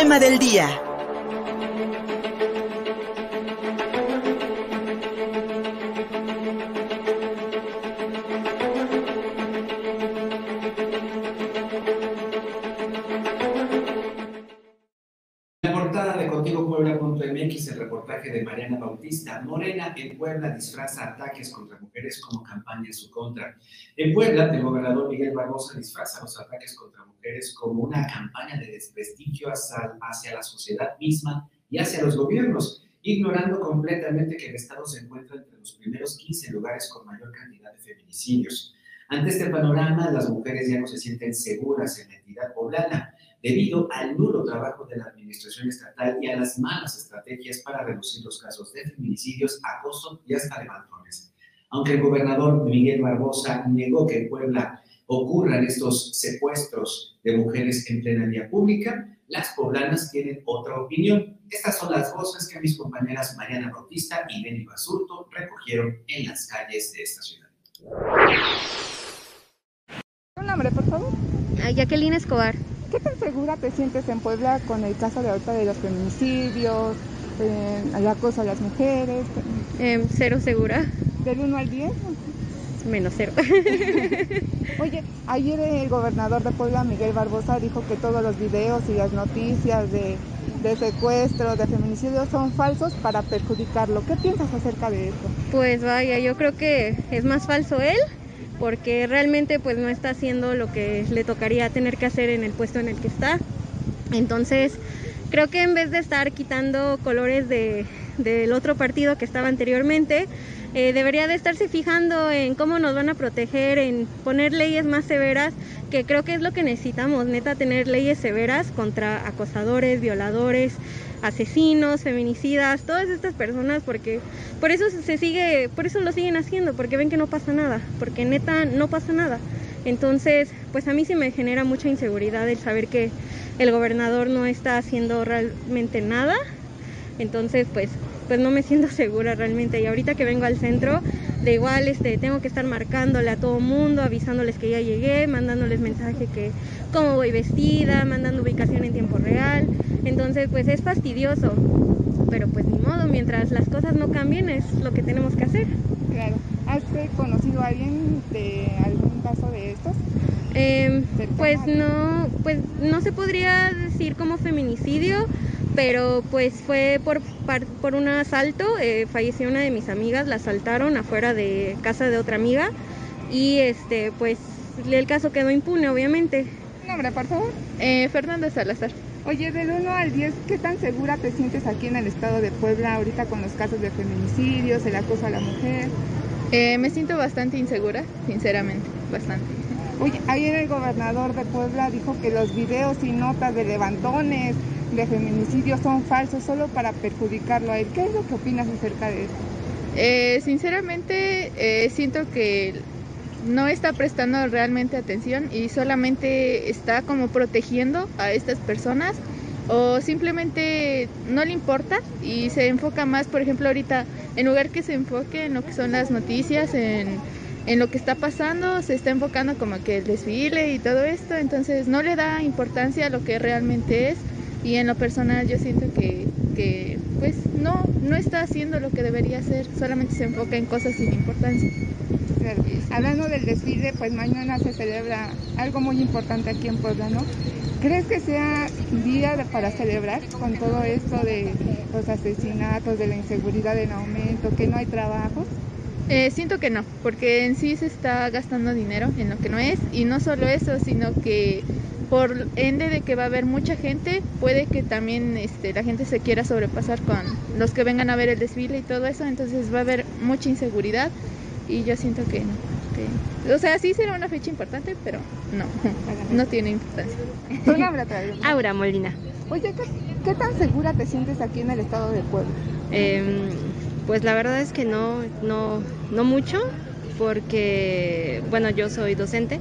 tema del día. De Mariana Bautista. Morena en Puebla disfraza ataques contra mujeres como campaña en su contra. En Puebla, el gobernador Miguel Barbosa disfraza los ataques contra mujeres como una campaña de desprestigio hacia, hacia la sociedad misma y hacia los gobiernos, ignorando completamente que el Estado se encuentra entre los primeros 15 lugares con mayor cantidad de feminicidios. Ante este panorama, las mujeres ya no se sienten seguras en la entidad poblana debido al nulo trabajo de la administración estatal y a las malas estrategias para reducir los casos de feminicidios, acoso y hasta levantones. Aunque el gobernador Miguel Barbosa negó que en Puebla ocurran estos secuestros de mujeres en plena vía pública, las poblanas tienen otra opinión. Estas son las voces que mis compañeras Mariana Bautista y Beni Basurto recogieron en las calles de esta ciudad. ¿Un nombre, por favor? Jacqueline Escobar. ¿Qué tan segura te sientes en Puebla con el caso de ahorita de los feminicidios, eh, el acoso a las mujeres? Eh, cero segura. ¿Del 1 al 10? Menos cero. Oye, ayer el gobernador de Puebla, Miguel Barbosa, dijo que todos los videos y las noticias de, de secuestros, de feminicidios son falsos para perjudicarlo. ¿Qué piensas acerca de esto? Pues vaya, yo creo que es más falso él porque realmente pues no está haciendo lo que le tocaría tener que hacer en el puesto en el que está. Entonces, creo que en vez de estar quitando colores de, del otro partido que estaba anteriormente, eh, debería de estarse fijando en cómo nos van a proteger, en poner leyes más severas, que creo que es lo que necesitamos, neta, tener leyes severas contra acosadores, violadores, asesinos, feminicidas, todas estas personas, porque por eso se sigue, por eso lo siguen haciendo, porque ven que no pasa nada, porque neta no pasa nada. Entonces, pues a mí sí me genera mucha inseguridad el saber que el gobernador no está haciendo realmente nada. Entonces, pues, pues no me siento segura realmente. Y ahorita que vengo al centro, de igual este, tengo que estar marcándole a todo mundo, avisándoles que ya llegué, mandándoles mensaje que cómo voy vestida, mandando ubicación en tiempo real. Entonces, pues es fastidioso, pero pues ni modo, mientras las cosas no cambien es lo que tenemos que hacer. Claro. ¿Has conocido a alguien de algún caso de estos? Eh, pues no, pues no se podría decir como feminicidio, pero pues fue por, por un asalto, eh, falleció una de mis amigas, la asaltaron afuera de casa de otra amiga y este pues el caso quedó impune obviamente. ¿Nombre, por favor? Eh, Fernanda Salazar. Oye, del 1 al 10, ¿qué tan segura te sientes aquí en el estado de Puebla ahorita con los casos de feminicidios, el acoso a la mujer? Eh, me siento bastante insegura, sinceramente, bastante. Oye, ayer el gobernador de Puebla dijo que los videos y notas de levantones, de feminicidios son falsos solo para perjudicarlo a él. ¿Qué es lo que opinas acerca de eso? Eh, sinceramente, eh, siento que no está prestando realmente atención y solamente está como protegiendo a estas personas o simplemente no le importa y se enfoca más, por ejemplo, ahorita, en lugar que se enfoque en lo que son las noticias, en, en lo que está pasando, se está enfocando como que el desfile y todo esto, entonces no le da importancia a lo que realmente es y en lo personal yo siento que, que pues no, no está haciendo lo que debería hacer, solamente se enfoca en cosas sin importancia. Hablando del desfile, pues mañana se celebra algo muy importante aquí en Puebla, ¿no? ¿Crees que sea día para celebrar con todo esto de los asesinatos, de la inseguridad en aumento, que no hay trabajo? Eh, siento que no, porque en sí se está gastando dinero en lo que no es y no solo eso, sino que por ende de que va a haber mucha gente, puede que también este, la gente se quiera sobrepasar con los que vengan a ver el desfile y todo eso, entonces va a haber mucha inseguridad y yo siento que no. Que, o sea, sí será una fecha importante, pero no, no tiene importancia. ¿Tu nombre Aura Molina. Oye, ¿qué, tan segura te sientes aquí en el estado de Puebla? Eh, pues la verdad es que no, no, no mucho, porque, bueno, yo soy docente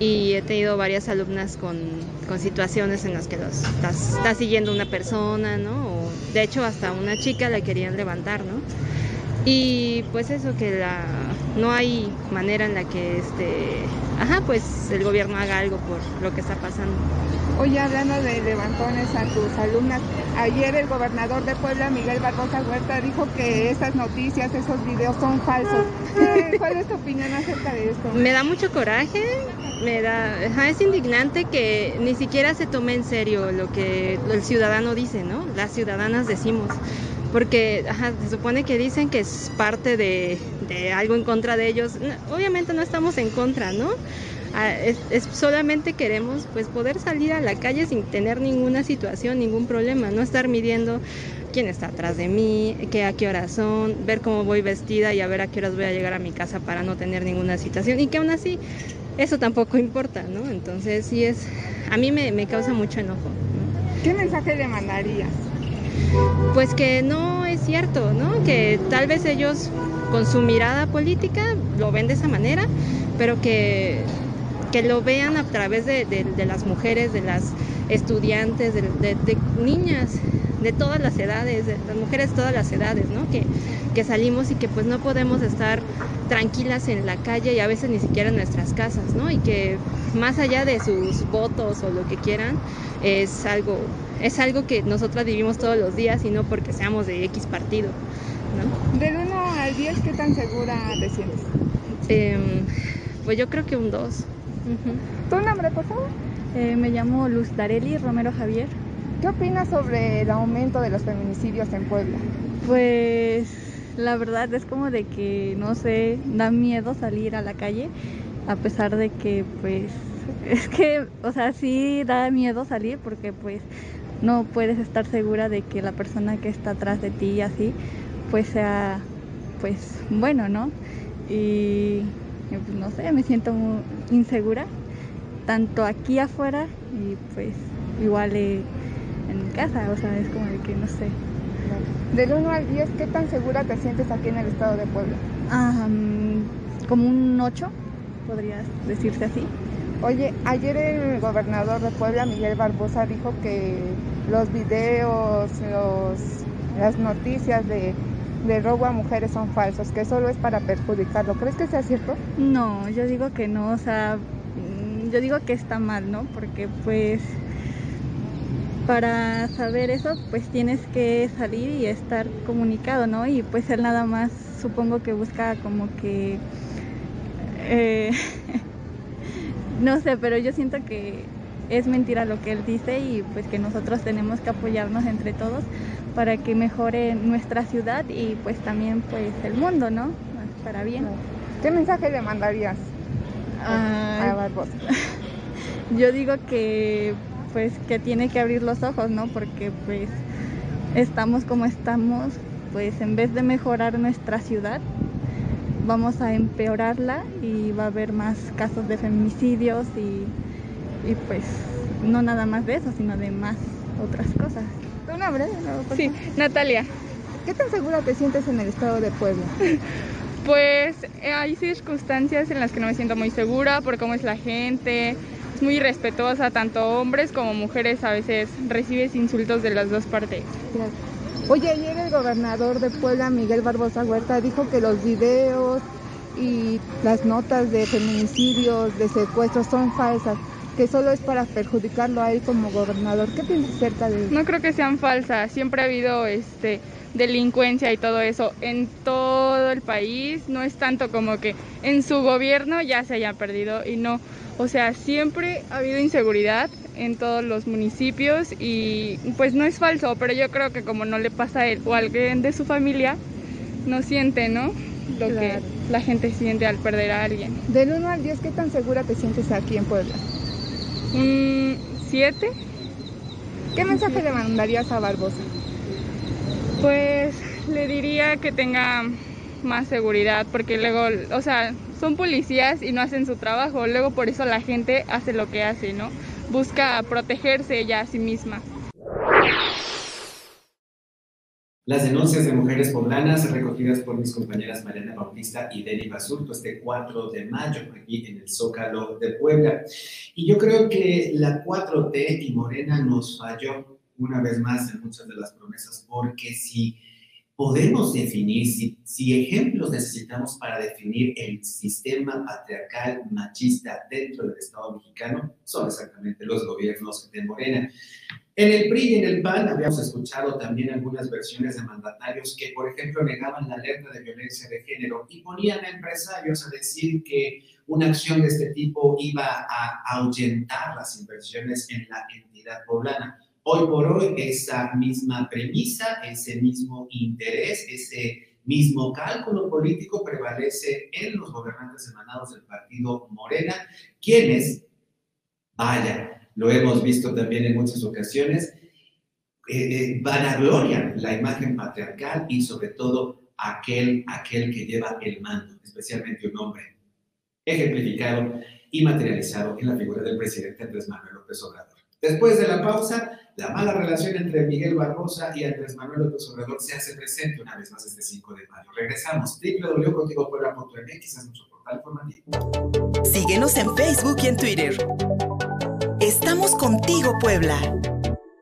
y he tenido varias alumnas con, con situaciones en las que los está, siguiendo una persona, ¿no? O, de hecho, hasta una chica la querían levantar, ¿no? Y pues eso, que la, no hay manera en la que este, ajá, pues el gobierno haga algo por lo que está pasando. Oye, hablando de levantones a tus alumnas, ayer el gobernador de Puebla, Miguel Barbosa Huerta, dijo que esas noticias, esos videos son falsos. ¿Cuál es tu opinión acerca de esto? Me da mucho coraje, es indignante que ni siquiera se tome en serio lo que el ciudadano dice, ¿no? Las ciudadanas decimos porque se supone que dicen que es parte de, algo en contra de ellos. Obviamente no estamos en contra, ¿no? Ah, es, solamente queremos pues poder salir a la calle sin tener ninguna situación, ningún problema, no estar midiendo quién está atrás de mí, qué a qué horas son, ver cómo voy vestida y a ver a qué horas voy a llegar a mi casa para no tener ninguna situación y que aún así eso tampoco importa, ¿no? Entonces sí es, a mí me, me causa mucho enojo. ¿Qué mensaje le mandarías? pues que no es cierto, ¿no? Que tal vez ellos con su mirada política lo ven de esa manera, pero que, que lo vean a través de, las mujeres, de las estudiantes, de, niñas de todas las edades, de las mujeres de todas las edades, ¿no? Que, que salimos y que pues no podemos estar tranquilas en la calle y a veces ni siquiera en nuestras casas, ¿no? Y que más allá de sus votos o lo que quieran, es algo es algo que nosotras vivimos todos los días y no porque seamos de X partido. ¿no? Del 1 al 10, ¿qué tan segura te sientes? Em, pues yo creo que un 2. ¿Tu nombre, por favor? Eh, me llamo Luz Dareli Romero Javier. ¿Qué opinas sobre el aumento de los feminicidios en Puebla? Pues la verdad es como de que, no sé, da miedo salir a la calle, a pesar de que, pues, es que, o sea, sí da miedo salir porque, pues, no puedes estar segura de que la persona que está atrás de ti así pues sea pues bueno, ¿no? Y pues, no sé, me siento muy insegura tanto aquí afuera y pues igual eh, en casa, o sea, es como de que no sé. Del 1 al 10, ¿qué tan segura te sientes aquí en el estado de Puebla? como un 8, podría decirse así. Oye, ayer el gobernador de Puebla, Miguel Barbosa, dijo que los videos, los, las noticias de, de robo a mujeres son falsos, que solo es para perjudicarlo. ¿Crees que sea cierto? No, yo digo que no, o sea, mm, yo digo que está mal, ¿no? Porque pues para saber eso, pues tienes que salir y estar comunicado, ¿no? Y pues él nada más supongo que busca como que... Eh, no sé, pero yo siento que es mentira lo que él dice y pues que nosotros tenemos que apoyarnos entre todos para que mejore nuestra ciudad y pues también pues el mundo, ¿no? Para bien. ¿Qué mensaje le mandarías a Barbosa? Yo digo que pues que tiene que abrir los ojos, ¿no? Porque pues estamos como estamos, pues en vez de mejorar nuestra ciudad, vamos a empeorarla y va a haber más casos de feminicidios y, pues no nada más de eso, sino de más otras cosas. ¿Tu nombre? sí, Natalia. ¿Qué tan segura te sientes en el estado de Puebla? Pues eh, hay circunstancias en las que no me siento muy segura por cómo es la gente, es muy respetuosa, tanto hombres como mujeres a veces recibes insultos de las dos partes. Oye, ayer el gobernador de Puebla, Miguel Barbosa Huerta, dijo que los videos y las notas de feminicidios, de secuestros son falsas, que solo es para perjudicarlo a él como gobernador. ¿Qué piensas acerca de eso? No creo que sean falsas, siempre ha habido este delincuencia y todo eso en todo el país, no es tanto como que en su gobierno ya se haya perdido y no, o sea, siempre ha habido inseguridad en todos los municipios y pues no es falso, pero yo creo que como no le pasa a él o a alguien de su familia, no siente, ¿no? Lo que la gente siente al perder a alguien. Del 1 al 10, ¿qué tan segura te sientes aquí en Puebla? Un 7. ¿Qué mensaje le mandarías a Barbosa? Pues le diría que tenga más seguridad, porque luego, o sea, son policías y no hacen su trabajo, luego por eso la gente hace lo que hace, ¿no? busca protegerse ella a sí misma. Las denuncias de mujeres poblanas recogidas por mis compañeras Mariana Bautista y Deni Basurto este 4 de mayo aquí en el Zócalo de Puebla. Y yo creo que la 4T y Morena nos falló una vez más en muchas de las promesas porque si podemos definir, si, si, ejemplos necesitamos para definir el sistema patriarcal machista dentro del Estado mexicano, son exactamente los gobiernos de Morena. En el PRI y en el PAN habíamos escuchado también algunas versiones de mandatarios que, por ejemplo, negaban la alerta de violencia de género y ponían a empresarios a decir que una acción de este tipo iba a ahuyentar las inversiones en la entidad poblana. Hoy por hoy, esa misma premisa, ese mismo interés, ese mismo cálculo político prevalece en los gobernantes emanados del partido Morena, quienes, vaya, lo hemos visto también en muchas ocasiones, eh, eh, vanaglorian la imagen patriarcal y sobre todo aquel, aquel que lleva el mando, especialmente un hombre, ejemplificado y materializado en la figura del presidente Andrés Manuel López Obrador. Después de la pausa, la mala relación entre Miguel Barbosa y Andrés Manuel López Obrador se hace presente una vez más este 5 de mayo. Regresamos. www.contigopuebla.mx es nuestro portal informativo. Síguenos en Facebook y en Twitter. Estamos contigo, Puebla.